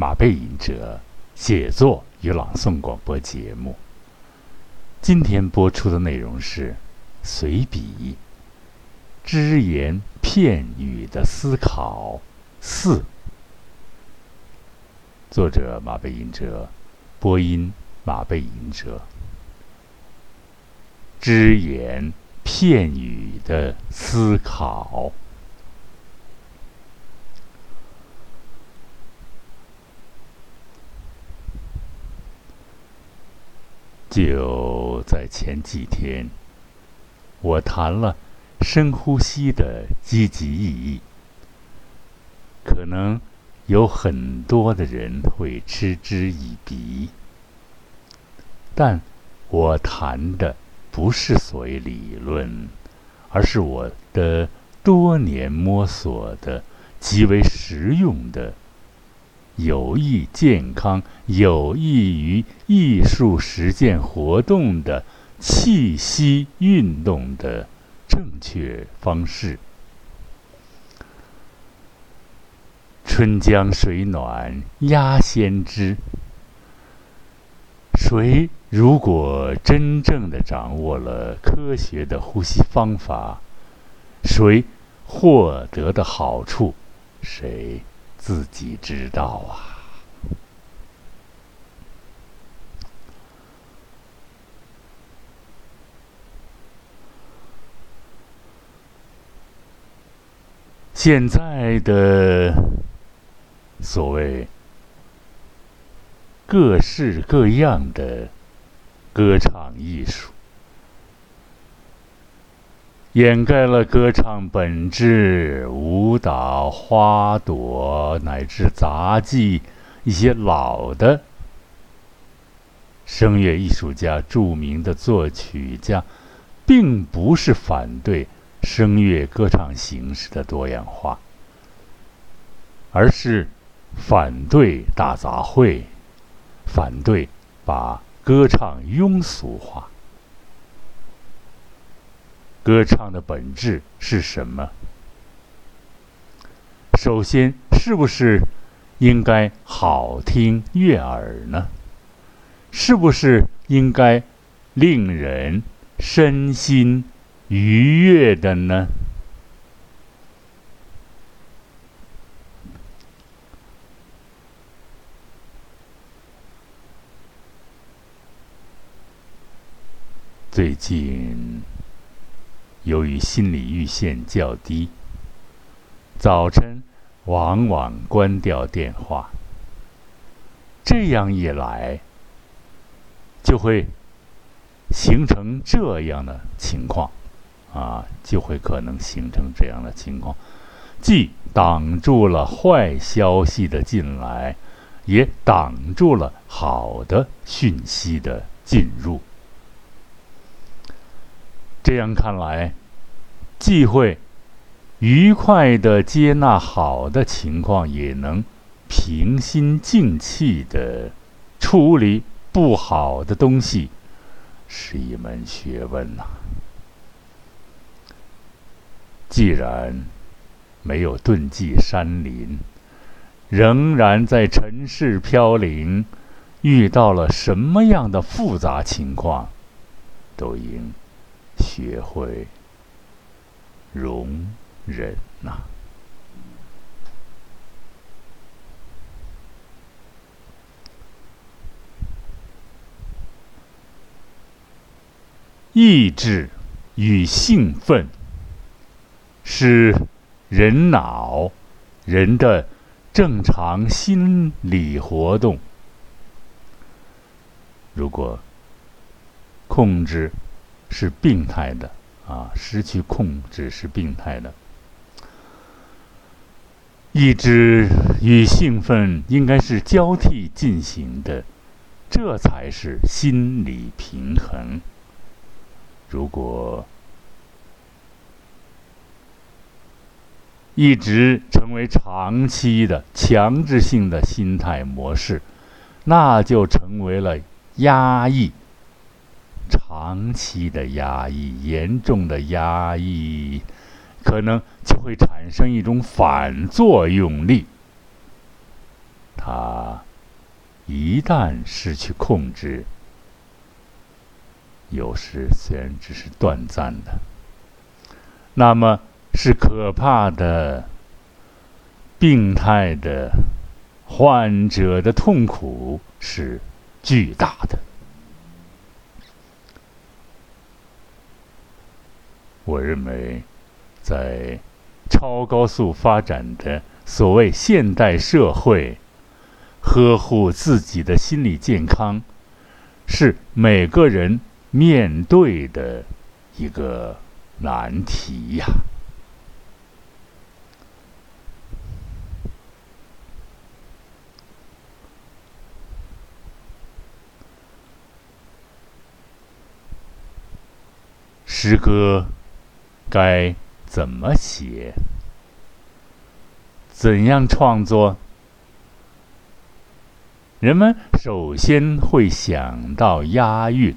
马背吟者写作与朗诵广播节目。今天播出的内容是随笔、只言片语的思考四。作者马背吟者，播音马背吟者。只言片语的思考。就在前几天，我谈了深呼吸的积极意义。可能有很多的人会嗤之以鼻，但我谈的不是所谓理论，而是我的多年摸索的极为实用的。有益健康、有益于艺术实践活动的气息运动的正确方式。春江水暖鸭先知。谁如果真正的掌握了科学的呼吸方法，谁获得的好处，谁？自己知道啊。现在的所谓各式各样的歌唱艺术。掩盖了歌唱本质，舞蹈、花朵乃至杂技，一些老的声乐艺术家、著名的作曲家，并不是反对声乐歌唱形式的多样化，而是反对大杂烩，反对把歌唱庸俗化。歌唱的本质是什么？首先，是不是应该好听悦耳呢？是不是应该令人身心愉悦的呢？最近。由于心理阈限较低，早晨往往关掉电话。这样一来，就会形成这样的情况，啊，就会可能形成这样的情况，既挡住了坏消息的进来，也挡住了好的讯息的进入。这样看来，既会愉快的接纳好的情况，也能平心静气的处理不好的东西，是一门学问呐。既然没有遁迹山林，仍然在尘世飘零，遇到了什么样的复杂情况，都应。学会容忍呐，意志与兴奋是人脑人的正常心理活动。如果控制。是病态的啊，失去控制是病态的。意志与兴奋应该是交替进行的，这才是心理平衡。如果一直成为长期的强制性的心态模式，那就成为了压抑。长期的压抑，严重的压抑，可能就会产生一种反作用力。它一旦失去控制，有时虽然只是短暂的，那么是可怕的、病态的、患者的痛苦是巨大的。我认为，在超高速发展的所谓现代社会，呵护自己的心理健康，是每个人面对的一个难题呀。诗歌。该怎么写？怎样创作？人们首先会想到押韵。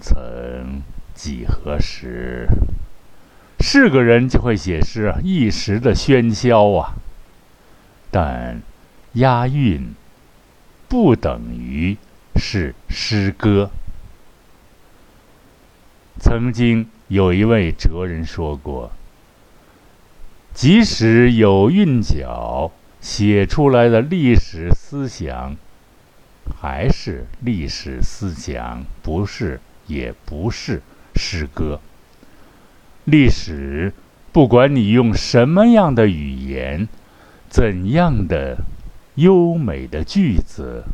曾几何时，是个人就会写诗，一时的喧嚣啊！但押韵不等于是诗歌。曾经有一位哲人说过：“即使有韵脚，写出来的历史思想还是历史思想，不是，也不是诗歌。历史，不管你用什么样的语言，怎样的优美的句子，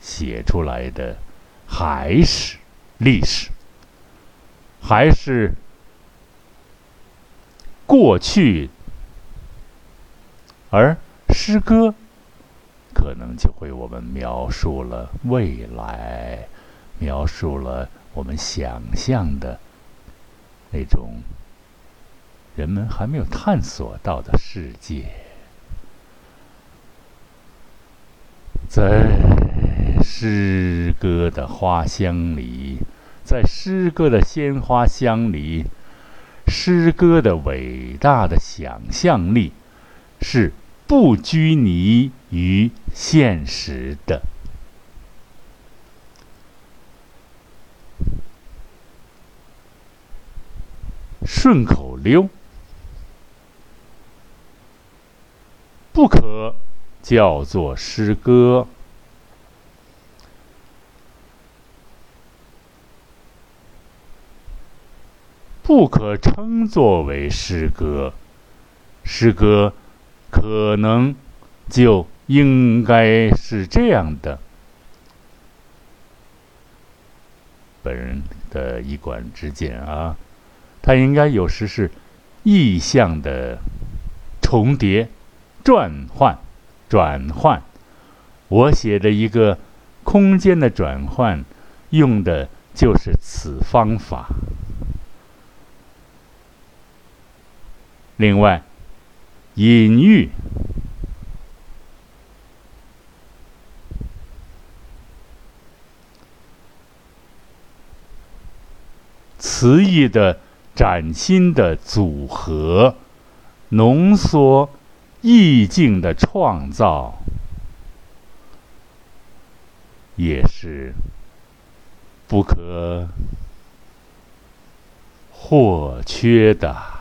写出来的还是历史。”还是过去，而诗歌可能就为我们描述了未来，描述了我们想象的那种人们还没有探索到的世界，在诗歌的花香里。在诗歌的鲜花香里，诗歌的伟大的想象力是不拘泥于现实的。顺口溜不可叫做诗歌。不可称作为诗歌，诗歌可能就应该是这样的。本人的一管之见啊，它应该有时是意象的重叠、转换、转换。我写的一个空间的转换，用的就是此方法。另外，隐喻、词义的崭新的组合、浓缩、意境的创造，也是不可或缺的。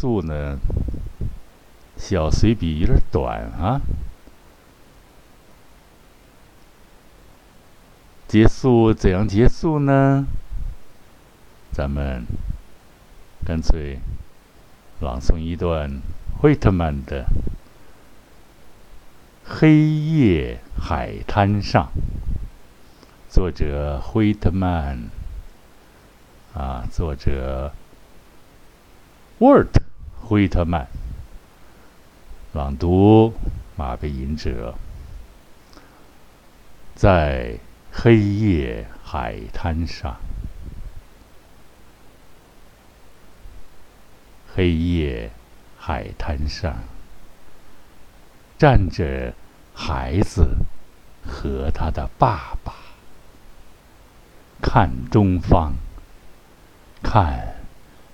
速呢？小随笔有点短啊。结束怎样结束呢？咱们干脆朗诵一段惠特曼的《黑夜海滩上》，作者惠特曼啊，作者。沃尔特·惠特曼朗读：马背吟者在黑夜海滩上，黑夜海滩上。站着孩子和他的爸爸，看东方，看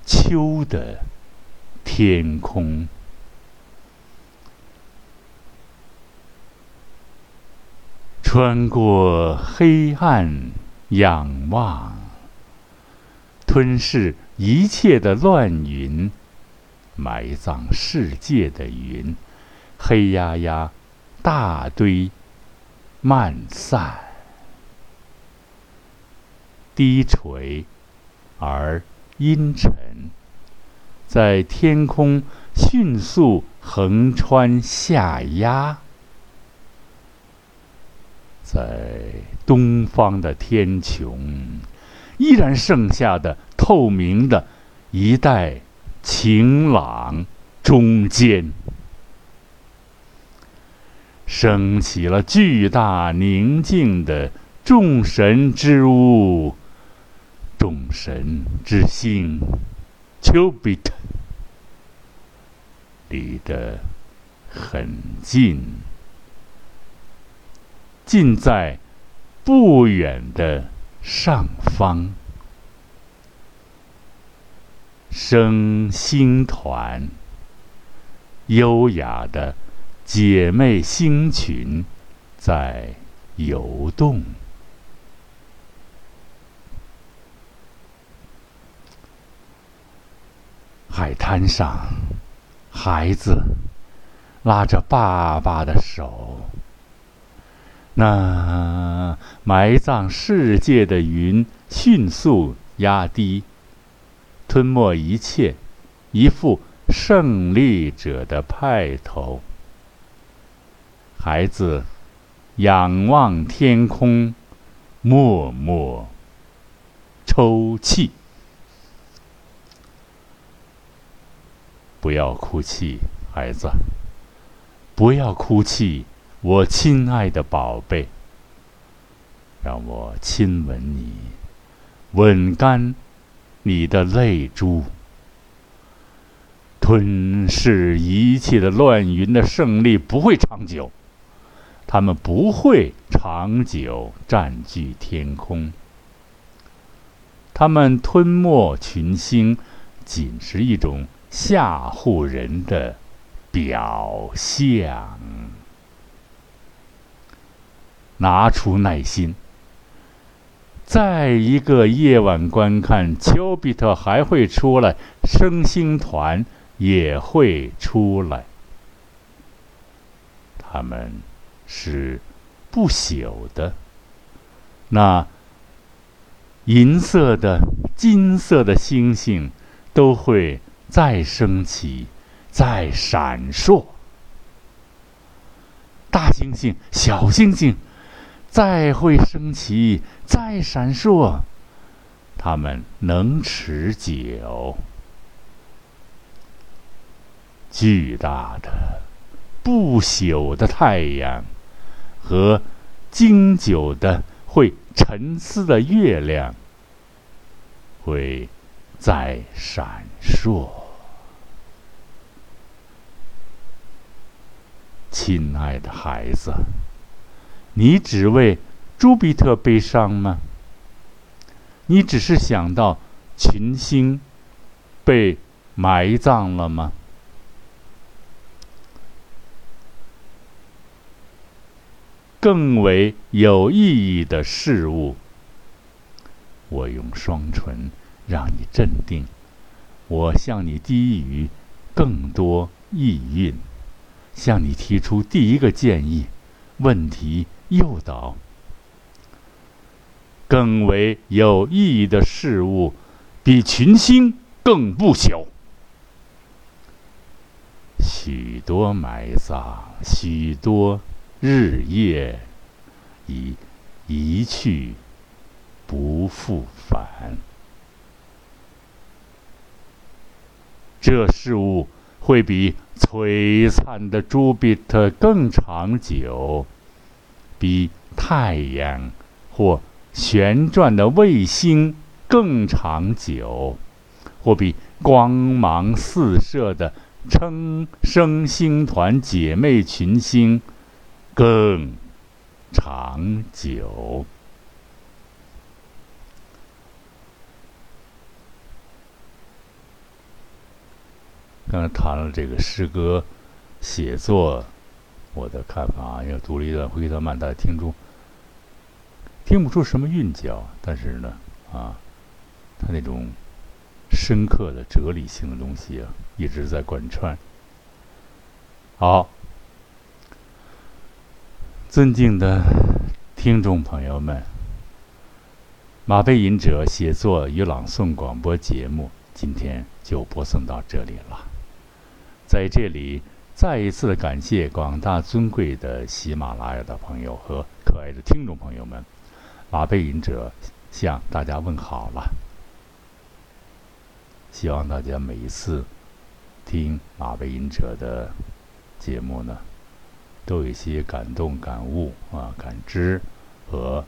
秋的天空。穿过黑暗，仰望，吞噬一切的乱云，埋葬世界的云，黑压压，大堆，漫散，低垂而阴沉，在天空迅速横穿下压。在东方的天穹，依然剩下的透明的一带晴朗中间，升起了巨大宁静的众神之屋，众神之星，丘比特，离得很近。近在不远的上方，生星团，优雅的姐妹星群在游动。海滩上，孩子拉着爸爸的手。那埋葬世界的云迅速压低，吞没一切，一副胜利者的派头。孩子仰望天空，默默抽泣。不要哭泣，孩子，不要哭泣。我亲爱的宝贝，让我亲吻你，吻干你的泪珠。吞噬一切的乱云的胜利不会长久，他们不会长久占据天空。他们吞没群星，仅是一种吓唬人的表象。拿出耐心，再一个夜晚观看，丘比特还会出来，升星团也会出来。他们是不朽的，那银色的、金色的星星都会再升起，再闪烁。大星星、小星星。再会升起，再闪烁，它们能持久。巨大的、不朽的太阳和经久的、会沉思的月亮，会在闪烁。亲爱的孩子。你只为朱比特悲伤吗？你只是想到群星被埋葬了吗？更为有意义的事物，我用双唇让你镇定，我向你低语更多意蕴，向你提出第一个建议问题。诱导更为有意义的事物，比群星更不朽。许多埋葬，许多日夜已一去不复返。这事物会比璀璨的朱比特更长久。比太阳或旋转的卫星更长久，或比光芒四射的称声星团姐妹群星更长久。刚才谈了这个诗歌写作，我的看法啊，要读了一段惠特曼，大家听出听不出什么韵脚，但是呢，啊，他那种深刻的哲理性的东西啊，一直在贯穿。好，尊敬的听众朋友们，马背吟者写作与朗诵广播节目今天就播送到这里了。在这里，再一次的感谢广大尊贵的喜马拉雅的朋友和可爱的听众朋友们。马背吟者向大家问好了。希望大家每一次听马背吟者的节目呢，都有一些感动、感悟啊、感知和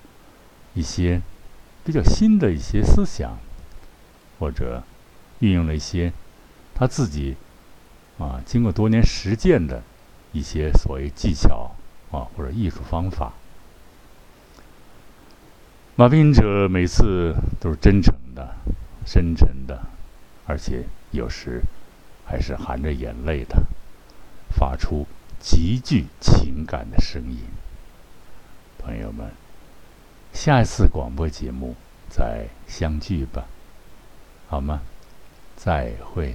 一些比较新的一些思想，或者运用了一些他自己。啊，经过多年实践的一些所谓技巧啊，或者艺术方法，马斌者每次都是真诚的、深沉的，而且有时还是含着眼泪的，发出极具情感的声音。朋友们，下一次广播节目再相聚吧，好吗？再会。